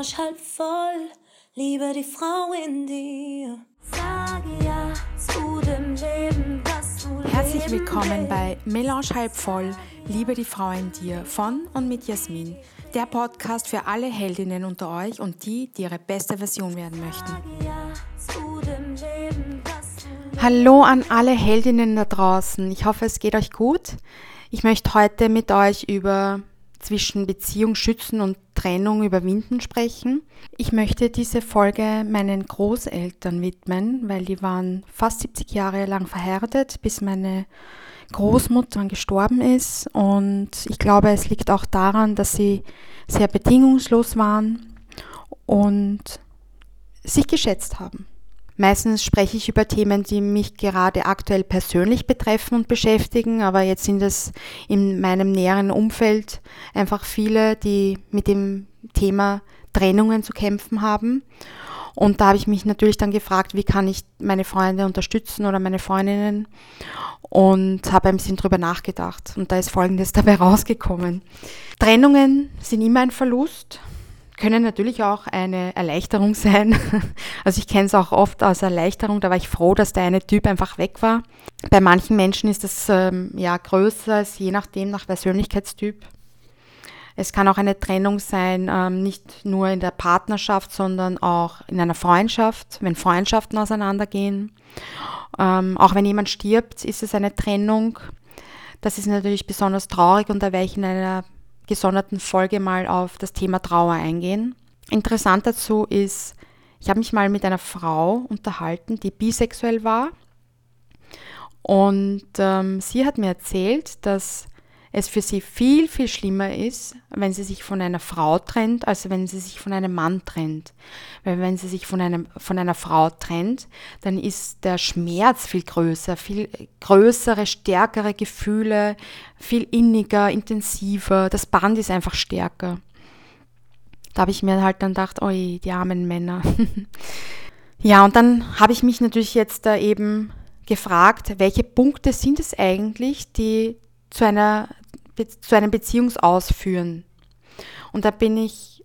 Melange halb voll, liebe die Frau in dir. Sage ja zu dem Leben, das du Herzlich willkommen bei Melange halb voll, liebe die Frau in dir von und mit Jasmin. Der Podcast für alle Heldinnen unter euch und die, die ihre beste Version werden möchten. Hallo an alle Heldinnen da draußen. Ich hoffe, es geht euch gut. Ich möchte heute mit euch über zwischen Beziehung schützen und Trennung überwinden sprechen. Ich möchte diese Folge meinen Großeltern widmen, weil die waren fast 70 Jahre lang verheiratet, bis meine Großmutter gestorben ist. Und ich glaube, es liegt auch daran, dass sie sehr bedingungslos waren und sich geschätzt haben. Meistens spreche ich über Themen, die mich gerade aktuell persönlich betreffen und beschäftigen, aber jetzt sind es in meinem näheren Umfeld einfach viele, die mit dem Thema Trennungen zu kämpfen haben. Und da habe ich mich natürlich dann gefragt, wie kann ich meine Freunde unterstützen oder meine Freundinnen und habe ein bisschen drüber nachgedacht. Und da ist Folgendes dabei rausgekommen. Trennungen sind immer ein Verlust können natürlich auch eine Erleichterung sein. Also ich kenne es auch oft als Erleichterung, da war ich froh, dass der eine Typ einfach weg war. Bei manchen Menschen ist das ähm, ja größer, je nachdem nach Persönlichkeitstyp. Es kann auch eine Trennung sein, ähm, nicht nur in der Partnerschaft, sondern auch in einer Freundschaft, wenn Freundschaften auseinandergehen. Ähm, auch wenn jemand stirbt, ist es eine Trennung. Das ist natürlich besonders traurig und da werde ich in einer gesonderten Folge mal auf das Thema Trauer eingehen. Interessant dazu ist, ich habe mich mal mit einer Frau unterhalten, die bisexuell war. Und ähm, sie hat mir erzählt, dass es für sie viel, viel schlimmer ist, wenn sie sich von einer Frau trennt, als wenn sie sich von einem Mann trennt. Weil wenn sie sich von, einem, von einer Frau trennt, dann ist der Schmerz viel größer, viel größere, stärkere Gefühle, viel inniger, intensiver. Das Band ist einfach stärker. Da habe ich mir halt dann gedacht, oi, die armen Männer. ja, und dann habe ich mich natürlich jetzt da eben gefragt, welche Punkte sind es eigentlich, die zu einer zu einem Beziehungsausführen. Und da bin ich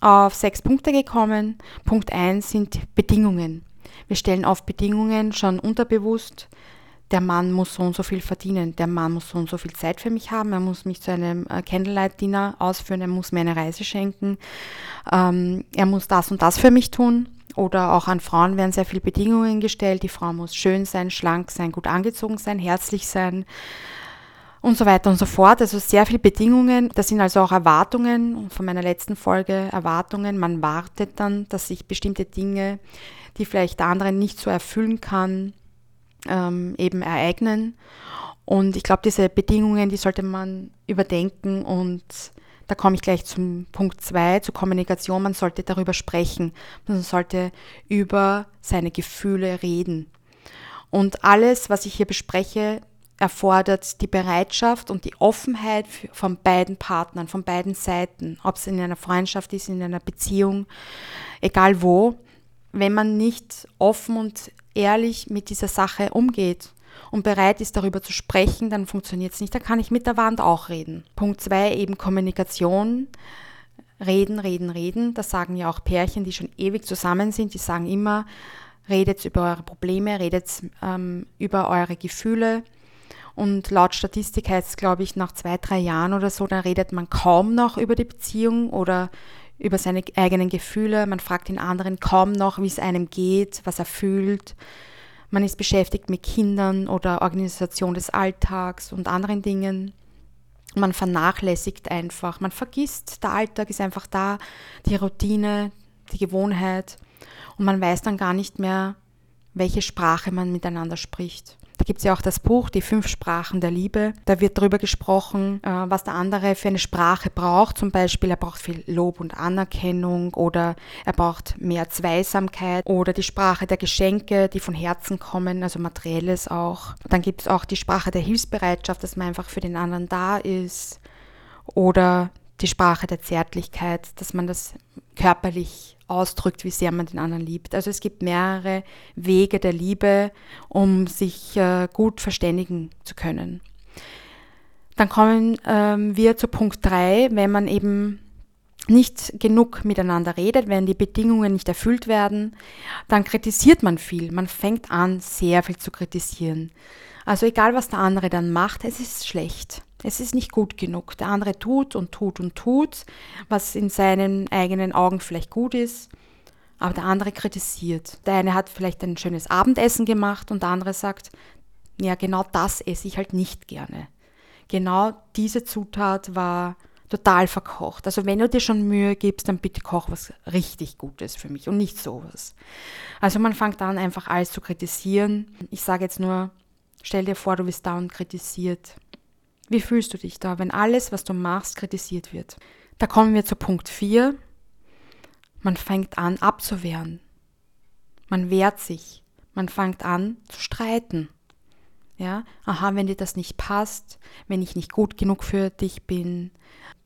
auf sechs Punkte gekommen. Punkt eins sind Bedingungen. Wir stellen auf Bedingungen schon unterbewusst. Der Mann muss so und so viel verdienen. Der Mann muss so und so viel Zeit für mich haben. Er muss mich zu einem äh, Candlelight-Dinner ausführen. Er muss mir eine Reise schenken. Ähm, er muss das und das für mich tun. Oder auch an Frauen werden sehr viele Bedingungen gestellt. Die Frau muss schön sein, schlank sein, gut angezogen sein, herzlich sein, und so weiter und so fort. Also sehr viele Bedingungen. Das sind also auch Erwartungen von meiner letzten Folge, Erwartungen. Man wartet dann, dass sich bestimmte Dinge, die vielleicht der andere nicht so erfüllen kann, ähm, eben ereignen. Und ich glaube, diese Bedingungen, die sollte man überdenken und da komme ich gleich zum Punkt 2, zur Kommunikation. Man sollte darüber sprechen. Man sollte über seine Gefühle reden. Und alles, was ich hier bespreche, erfordert die Bereitschaft und die Offenheit von beiden Partnern, von beiden Seiten, ob es in einer Freundschaft ist, in einer Beziehung, egal wo, wenn man nicht offen und ehrlich mit dieser Sache umgeht und bereit ist, darüber zu sprechen, dann funktioniert es nicht. Da kann ich mit der Wand auch reden. Punkt zwei eben Kommunikation. Reden, reden, reden. Das sagen ja auch Pärchen, die schon ewig zusammen sind. Die sagen immer, redet über eure Probleme, redet ähm, über eure Gefühle, und laut Statistik heißt es, glaube ich, nach zwei, drei Jahren oder so, da redet man kaum noch über die Beziehung oder über seine eigenen Gefühle. Man fragt den anderen kaum noch, wie es einem geht, was er fühlt. Man ist beschäftigt mit Kindern oder Organisation des Alltags und anderen Dingen. Man vernachlässigt einfach, man vergisst, der Alltag ist einfach da, die Routine, die Gewohnheit und man weiß dann gar nicht mehr, welche Sprache man miteinander spricht. Da gibt es ja auch das Buch, die fünf Sprachen der Liebe. Da wird darüber gesprochen, äh, was der andere für eine Sprache braucht. Zum Beispiel, er braucht viel Lob und Anerkennung oder er braucht mehr Zweisamkeit oder die Sprache der Geschenke, die von Herzen kommen, also materielles auch. Dann gibt es auch die Sprache der Hilfsbereitschaft, dass man einfach für den anderen da ist oder die Sprache der Zärtlichkeit, dass man das körperlich ausdrückt, wie sehr man den anderen liebt. Also es gibt mehrere Wege der Liebe, um sich äh, gut verständigen zu können. Dann kommen ähm, wir zu Punkt 3, wenn man eben nicht genug miteinander redet, wenn die Bedingungen nicht erfüllt werden, dann kritisiert man viel. Man fängt an, sehr viel zu kritisieren. Also egal, was der andere dann macht, es ist schlecht. Es ist nicht gut genug. Der andere tut und tut und tut, was in seinen eigenen Augen vielleicht gut ist, aber der andere kritisiert. Der eine hat vielleicht ein schönes Abendessen gemacht und der andere sagt, ja, genau das esse ich halt nicht gerne. Genau diese Zutat war total verkocht. Also wenn du dir schon Mühe gibst, dann bitte koch was richtig Gutes für mich und nicht sowas. Also man fängt an, einfach alles zu kritisieren. Ich sage jetzt nur, stell dir vor, du bist da und kritisiert. Wie fühlst du dich da, wenn alles, was du machst, kritisiert wird? Da kommen wir zu Punkt 4. Man fängt an abzuwehren. Man wehrt sich. Man fängt an zu streiten. Ja, aha, wenn dir das nicht passt, wenn ich nicht gut genug für dich bin,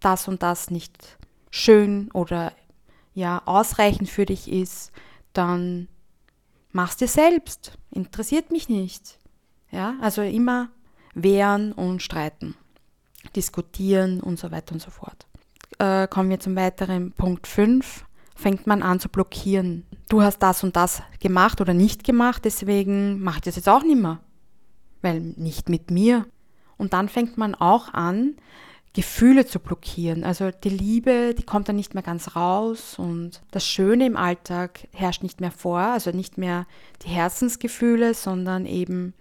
das und das nicht schön oder ja ausreichend für dich ist, dann mach's dir selbst. Interessiert mich nicht. Ja, also immer wehren und streiten, diskutieren und so weiter und so fort. Äh, kommen wir zum weiteren Punkt 5. Fängt man an zu blockieren. Du hast das und das gemacht oder nicht gemacht, deswegen mache ich das jetzt auch nicht mehr weil nicht mit mir. Und dann fängt man auch an, Gefühle zu blockieren. Also die Liebe, die kommt dann nicht mehr ganz raus und das Schöne im Alltag herrscht nicht mehr vor, also nicht mehr die Herzensgefühle, sondern eben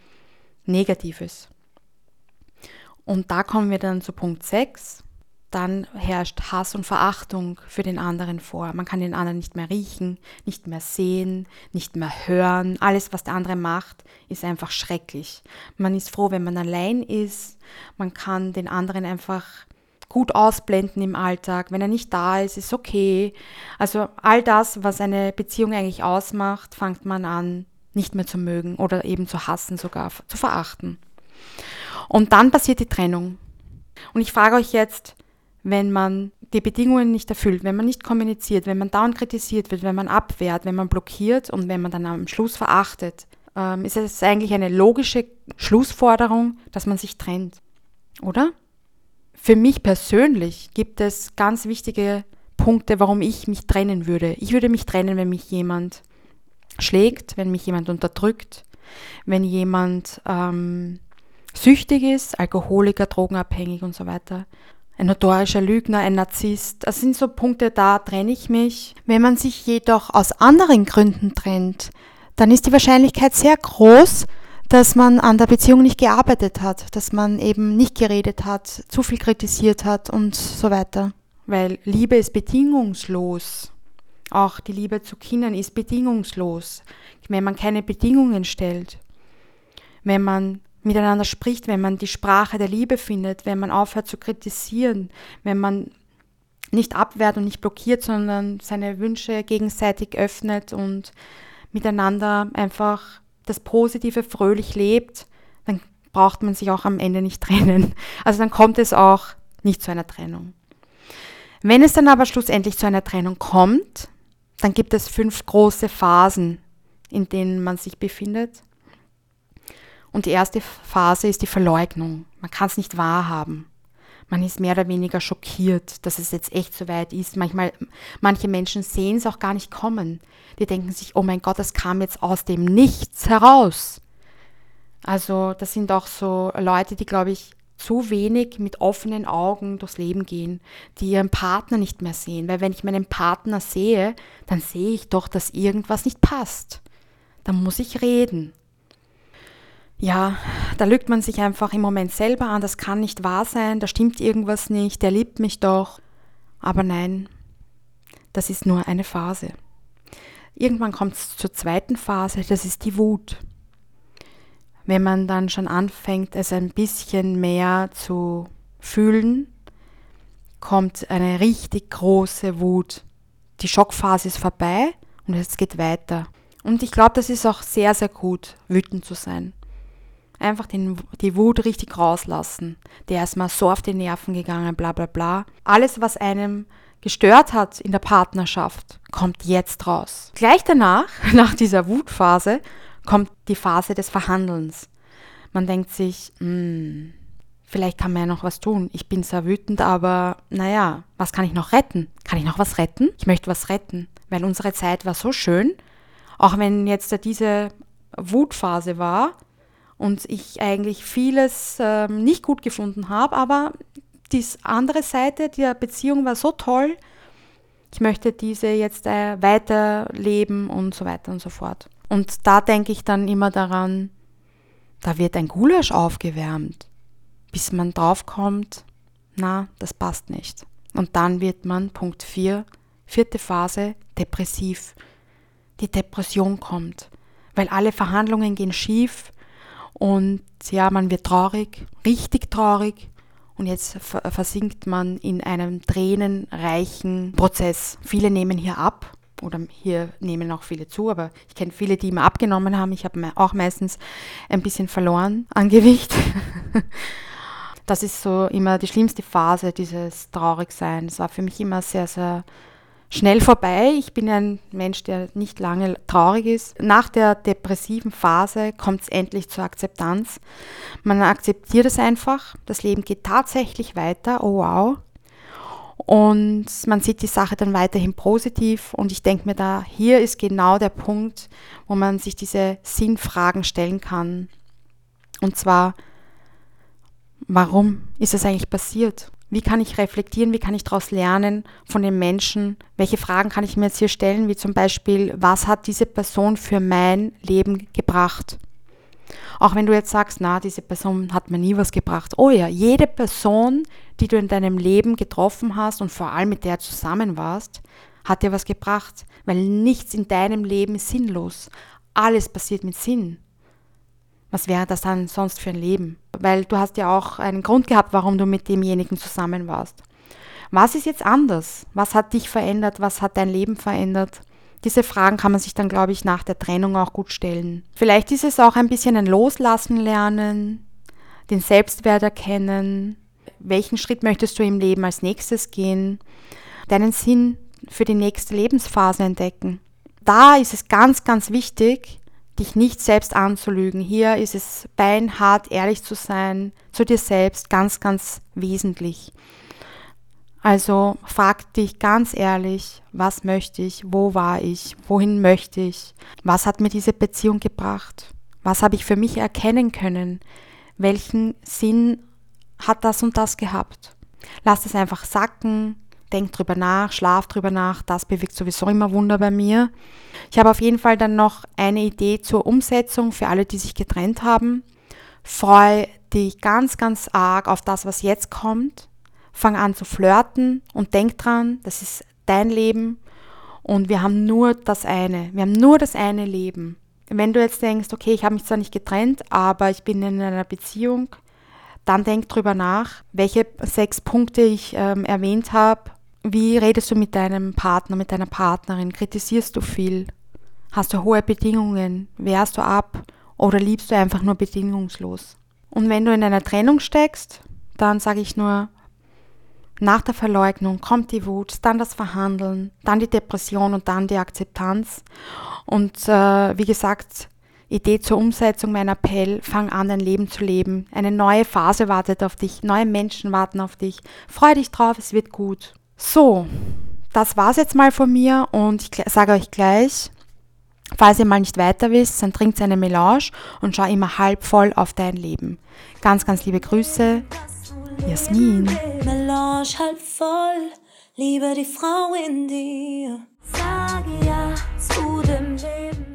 Negatives. Und da kommen wir dann zu Punkt 6 dann herrscht Hass und Verachtung für den anderen vor. Man kann den anderen nicht mehr riechen, nicht mehr sehen, nicht mehr hören. Alles, was der andere macht, ist einfach schrecklich. Man ist froh, wenn man allein ist. Man kann den anderen einfach gut ausblenden im Alltag. Wenn er nicht da ist, ist okay. Also all das, was eine Beziehung eigentlich ausmacht, fängt man an, nicht mehr zu mögen oder eben zu hassen, sogar zu verachten. Und dann passiert die Trennung. Und ich frage euch jetzt, wenn man die Bedingungen nicht erfüllt, wenn man nicht kommuniziert, wenn man dauernd kritisiert wird, wenn man abwehrt, wenn man blockiert und wenn man dann am Schluss verachtet, ähm, ist es eigentlich eine logische Schlussforderung, dass man sich trennt, oder? Für mich persönlich gibt es ganz wichtige Punkte, warum ich mich trennen würde. Ich würde mich trennen, wenn mich jemand schlägt, wenn mich jemand unterdrückt, wenn jemand ähm, süchtig ist, Alkoholiker, drogenabhängig und so weiter ein notorischer Lügner, ein Narzisst. Das sind so Punkte, da trenne ich mich. Wenn man sich jedoch aus anderen Gründen trennt, dann ist die Wahrscheinlichkeit sehr groß, dass man an der Beziehung nicht gearbeitet hat, dass man eben nicht geredet hat, zu viel kritisiert hat und so weiter. Weil Liebe ist bedingungslos. Auch die Liebe zu Kindern ist bedingungslos, wenn man keine Bedingungen stellt. Wenn man miteinander spricht, wenn man die Sprache der Liebe findet, wenn man aufhört zu kritisieren, wenn man nicht abwehrt und nicht blockiert, sondern seine Wünsche gegenseitig öffnet und miteinander einfach das Positive fröhlich lebt, dann braucht man sich auch am Ende nicht trennen. Also dann kommt es auch nicht zu einer Trennung. Wenn es dann aber schlussendlich zu einer Trennung kommt, dann gibt es fünf große Phasen, in denen man sich befindet. Und die erste Phase ist die Verleugnung. Man kann es nicht wahrhaben. Man ist mehr oder weniger schockiert, dass es jetzt echt so weit ist. Manchmal, manche Menschen sehen es auch gar nicht kommen. Die denken sich, oh mein Gott, das kam jetzt aus dem Nichts heraus. Also das sind auch so Leute, die, glaube ich, zu wenig mit offenen Augen durchs Leben gehen, die ihren Partner nicht mehr sehen. Weil wenn ich meinen Partner sehe, dann sehe ich doch, dass irgendwas nicht passt. Dann muss ich reden ja, da lügt man sich einfach im Moment selber an, das kann nicht wahr sein, da stimmt irgendwas nicht, der liebt mich doch. Aber nein, das ist nur eine Phase. Irgendwann kommt es zur zweiten Phase, das ist die Wut. Wenn man dann schon anfängt, es ein bisschen mehr zu fühlen, kommt eine richtig große Wut. Die Schockphase ist vorbei und es geht weiter. Und ich glaube, das ist auch sehr, sehr gut, wütend zu sein. Einfach den, die Wut richtig rauslassen. Der ist mal so auf die Nerven gegangen, bla bla bla. Alles, was einem gestört hat in der Partnerschaft, kommt jetzt raus. Gleich danach, nach dieser Wutphase, kommt die Phase des Verhandelns. Man denkt sich, hm, Vielleicht kann man ja noch was tun. Ich bin sehr wütend, aber naja, was kann ich noch retten? Kann ich noch was retten? Ich möchte was retten, weil unsere Zeit war so schön. Auch wenn jetzt diese Wutphase war und ich eigentlich vieles äh, nicht gut gefunden habe, aber die andere Seite der Beziehung war so toll. Ich möchte diese jetzt äh, weiterleben und so weiter und so fort. Und da denke ich dann immer daran, da wird ein Gulasch aufgewärmt, bis man draufkommt, na, das passt nicht. Und dann wird man, Punkt 4, vierte Phase, depressiv. Die Depression kommt, weil alle Verhandlungen gehen schief und ja, man wird traurig, richtig traurig und jetzt versinkt man in einem tränenreichen Prozess. Viele nehmen hier ab oder hier nehmen auch viele zu, aber ich kenne viele, die immer abgenommen haben. Ich habe auch meistens ein bisschen verloren an Gewicht. Das ist so immer die schlimmste Phase, dieses Traurigsein. Es war für mich immer sehr, sehr schnell vorbei. Ich bin ein Mensch, der nicht lange traurig ist. Nach der depressiven Phase kommt es endlich zur Akzeptanz. Man akzeptiert es einfach. Das Leben geht tatsächlich weiter. Oh wow. Und man sieht die Sache dann weiterhin positiv. Und ich denke mir da, hier ist genau der Punkt, wo man sich diese Sinnfragen stellen kann. Und zwar, warum ist es eigentlich passiert? Wie kann ich reflektieren? Wie kann ich daraus lernen von den Menschen? Welche Fragen kann ich mir jetzt hier stellen? Wie zum Beispiel, was hat diese Person für mein Leben gebracht? Auch wenn du jetzt sagst, na, diese Person hat mir nie was gebracht. Oh ja, jede Person, die du in deinem Leben getroffen hast und vor allem mit der zusammen warst, hat dir was gebracht, weil nichts in deinem Leben ist sinnlos. Alles passiert mit Sinn. Was wäre das dann sonst für ein Leben? Weil du hast ja auch einen Grund gehabt, warum du mit demjenigen zusammen warst. Was ist jetzt anders? Was hat dich verändert? Was hat dein Leben verändert? Diese Fragen kann man sich dann, glaube ich, nach der Trennung auch gut stellen. Vielleicht ist es auch ein bisschen ein Loslassen lernen, den Selbstwert erkennen, welchen Schritt möchtest du im Leben als nächstes gehen, deinen Sinn für die nächste Lebensphase entdecken. Da ist es ganz, ganz wichtig, dich nicht selbst anzulügen. Hier ist es beinhart ehrlich zu sein, zu dir selbst, ganz, ganz wesentlich. Also frag dich ganz ehrlich, was möchte ich, wo war ich, wohin möchte ich, was hat mir diese Beziehung gebracht, was habe ich für mich erkennen können, welchen Sinn hat das und das gehabt. Lass es einfach sacken, denk drüber nach, schlaf drüber nach, das bewirkt sowieso immer Wunder bei mir. Ich habe auf jeden Fall dann noch eine Idee zur Umsetzung für alle, die sich getrennt haben. Freue dich ganz, ganz arg auf das, was jetzt kommt fang an zu flirten und denk dran, das ist dein Leben und wir haben nur das eine. Wir haben nur das eine Leben. Wenn du jetzt denkst, okay, ich habe mich zwar nicht getrennt, aber ich bin in einer Beziehung, dann denk drüber nach, welche sechs Punkte ich ähm, erwähnt habe. Wie redest du mit deinem Partner, mit deiner Partnerin? Kritisierst du viel? Hast du hohe Bedingungen? Wehrst du ab? Oder liebst du einfach nur bedingungslos? Und wenn du in einer Trennung steckst, dann sage ich nur, nach der Verleugnung kommt die Wut, dann das Verhandeln, dann die Depression und dann die Akzeptanz. Und äh, wie gesagt, Idee zur Umsetzung, mein Appell, fang an, dein Leben zu leben. Eine neue Phase wartet auf dich, neue Menschen warten auf dich. Freu dich drauf, es wird gut. So, das war's jetzt mal von mir und ich sage euch gleich, falls ihr mal nicht weiter wisst, dann trinkt eine Melange und schau immer halb voll auf dein Leben. Ganz, ganz liebe Grüße, Jasmin. Melange halb voll, liebe die Frau in dir. Sage ja zu dem Leben.